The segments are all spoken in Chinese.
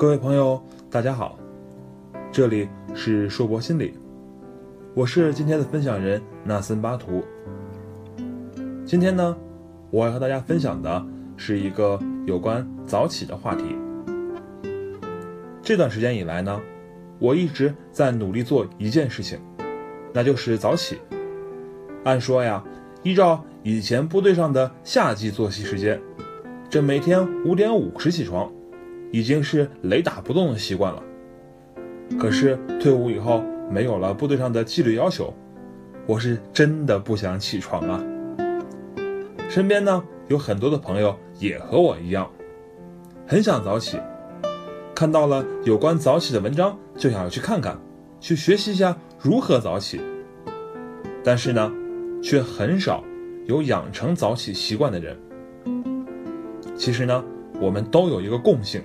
各位朋友，大家好，这里是硕博心理，我是今天的分享人纳森巴图。今天呢，我要和大家分享的是一个有关早起的话题。这段时间以来呢，我一直在努力做一件事情，那就是早起。按说呀，依照以前部队上的夏季作息时间，这每天五点五十起床，已经是雷打不动的习惯了。可是退伍以后，没有了部队上的纪律要求，我是真的不想起床啊。身边呢有很多的朋友也和我一样，很想早起，看到了有关早起的文章，就想要去看看，去学习一下如何早起。但是呢。却很少有养成早起习惯的人。其实呢，我们都有一个共性，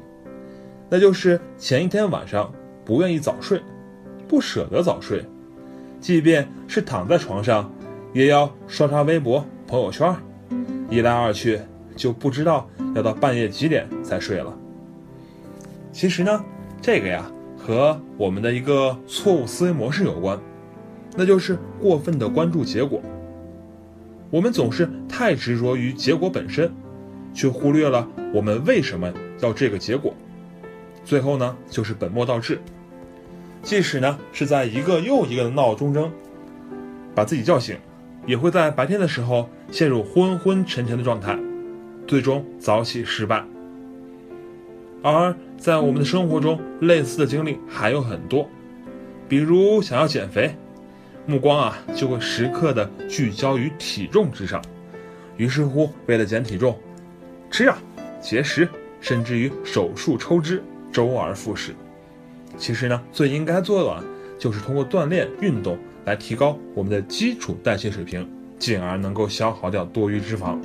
那就是前一天晚上不愿意早睡，不舍得早睡，即便是躺在床上，也要刷刷微博、朋友圈，一来二去就不知道要到半夜几点才睡了。其实呢，这个呀和我们的一个错误思维模式有关，那就是过分的关注结果。我们总是太执着于结果本身，却忽略了我们为什么要这个结果。最后呢，就是本末倒置。即使呢是在一个又一个的闹钟中把自己叫醒，也会在白天的时候陷入昏昏沉沉的状态，最终早起失败。而在我们的生活中，类似的经历还有很多，比如想要减肥。目光啊，就会时刻的聚焦于体重之上，于是乎，为了减体重，吃啊，节食，甚至于手术抽脂，周而复始。其实呢，最应该做的，就是通过锻炼运动来提高我们的基础代谢水平，进而能够消耗掉多余脂肪。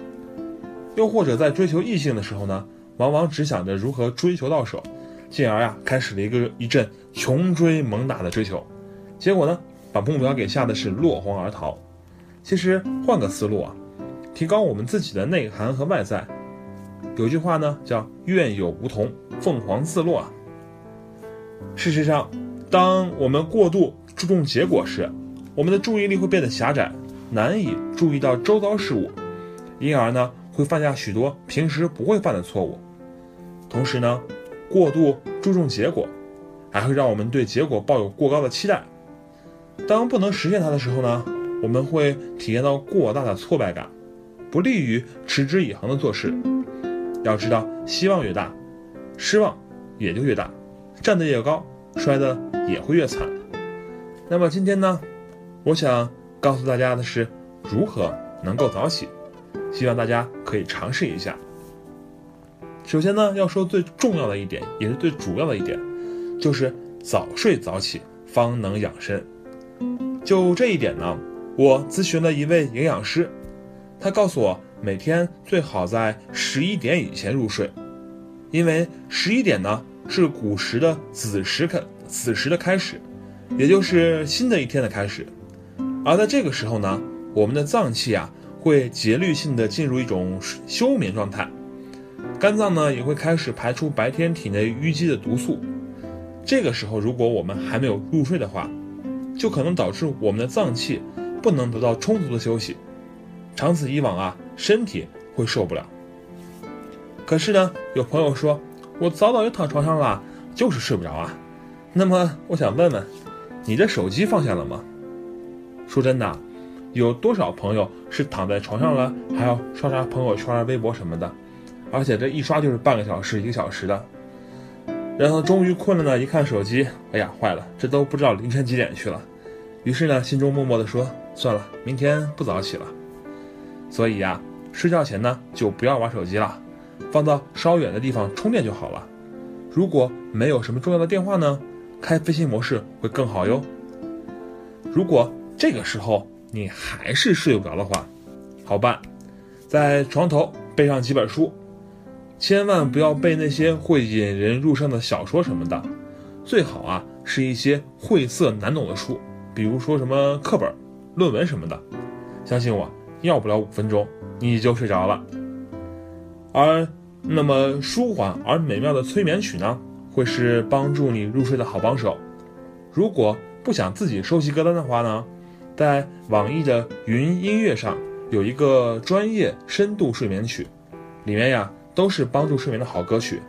又或者在追求异性的时候呢，往往只想着如何追求到手，进而呀，开始了一个一阵穷追猛打的追求，结果呢？把目标给吓的是落荒而逃。其实换个思路啊，提高我们自己的内涵和外在。有句话呢叫“愿有梧桐，凤凰自落”啊。事实上，当我们过度注重结果时，我们的注意力会变得狭窄，难以注意到周遭事物，因而呢会犯下许多平时不会犯的错误。同时呢，过度注重结果，还会让我们对结果抱有过高的期待。当不能实现它的时候呢，我们会体验到过大的挫败感，不利于持之以恒的做事。要知道，希望越大，失望也就越大，站得越高，摔得也会越惨。那么今天呢，我想告诉大家的是如何能够早起，希望大家可以尝试一下。首先呢，要说最重要的一点，也是最主要的一点，就是早睡早起方能养生。就这一点呢，我咨询了一位营养师，他告诉我每天最好在十一点以前入睡，因为十一点呢是古时的子时开子时的开始，也就是新的一天的开始。而在这个时候呢，我们的脏器啊会节律性的进入一种休眠状态，肝脏呢也会开始排出白天体内淤积的毒素。这个时候，如果我们还没有入睡的话，就可能导致我们的脏器不能得到充足的休息，长此以往啊，身体会受不了。可是呢，有朋友说，我早早就躺床上了，就是睡不着啊。那么我想问问，你的手机放下了吗？说真的，有多少朋友是躺在床上了，还要刷刷朋友圈、微博什么的，而且这一刷就是半个小时、一个小时的。然后终于困了呢，一看手机，哎呀，坏了，这都不知道凌晨几点去了。于是呢，心中默默地说：“算了，明天不早起了。”所以呀，睡觉前呢，就不要玩手机了，放到稍远的地方充电就好了。如果没有什么重要的电话呢，开飞行模式会更好哟。如果这个时候你还是睡不着的话，好办，在床头备上几本书。千万不要背那些会引人入胜的小说什么的，最好啊是一些晦涩难懂的书，比如说什么课本、论文什么的。相信我，要不了五分钟你就睡着了。而那么舒缓而美妙的催眠曲呢，会是帮助你入睡的好帮手。如果不想自己收集歌单的话呢，在网易的云音乐上有一个专业深度睡眠曲，里面呀都是帮助睡眠的好歌曲。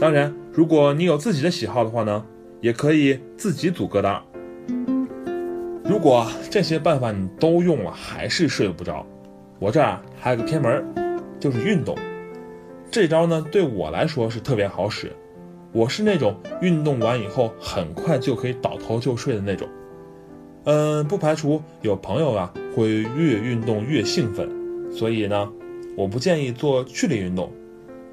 当然，如果你有自己的喜好的话呢，也可以自己组歌单。如果这些办法你都用了还是睡不着，我这儿还有个偏门，就是运动。这招呢对我来说是特别好使。我是那种运动完以后很快就可以倒头就睡的那种，嗯，不排除有朋友啊会越运动越兴奋，所以呢，我不建议做剧烈运动，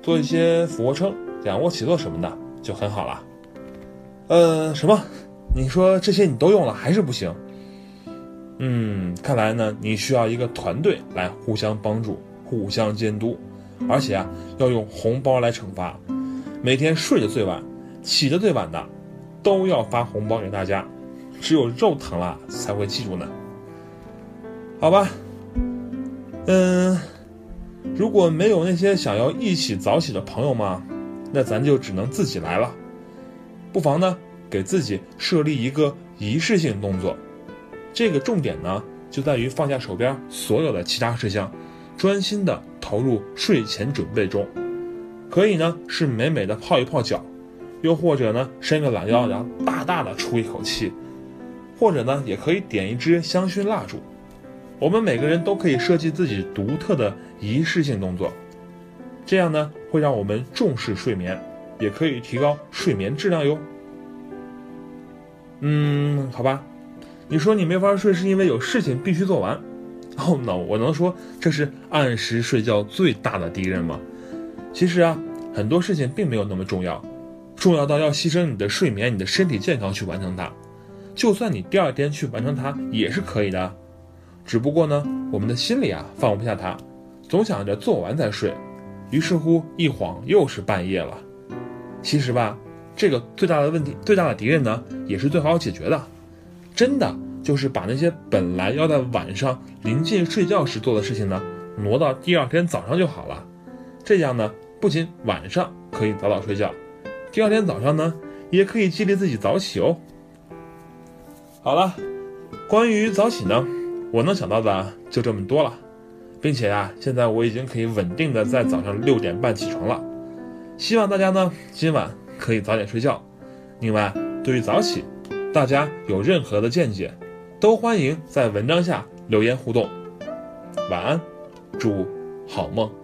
做一些俯卧撑、仰卧起坐什么的就很好了。呃，什么？你说这些你都用了还是不行？嗯，看来呢你需要一个团队来互相帮助、互相监督，而且啊要用红包来惩罚。每天睡得最晚、起得最晚的，都要发红包给大家。只有肉疼了才会记住呢。好吧，嗯，如果没有那些想要一起早起的朋友嘛，那咱就只能自己来了。不妨呢，给自己设立一个仪式性动作。这个重点呢，就在于放下手边所有的其他事项，专心的投入睡前准备中。可以呢，是美美的泡一泡脚，又或者呢，伸个懒腰，然后大大的出一口气，或者呢，也可以点一支香薰蜡烛。我们每个人都可以设计自己独特的仪式性动作，这样呢，会让我们重视睡眠，也可以提高睡眠质量哟。嗯，好吧，你说你没法睡是因为有事情必须做完，哦，no，我能说这是按时睡觉最大的敌人吗？其实啊，很多事情并没有那么重要，重要到要牺牲你的睡眠、你的身体健康去完成它。就算你第二天去完成它也是可以的，只不过呢，我们的心里啊放不下它，总想着做完再睡，于是乎一晃又是半夜了。其实吧，这个最大的问题、最大的敌人呢，也是最好解决的。真的就是把那些本来要在晚上临近睡觉时做的事情呢，挪到第二天早上就好了。这样呢，不仅晚上可以早早睡觉，第二天早上呢，也可以激励自己早起哦。好了，关于早起呢，我能想到的就这么多了，并且啊，现在我已经可以稳定的在早上六点半起床了。希望大家呢今晚可以早点睡觉。另外，对于早起，大家有任何的见解，都欢迎在文章下留言互动。晚安，祝好梦。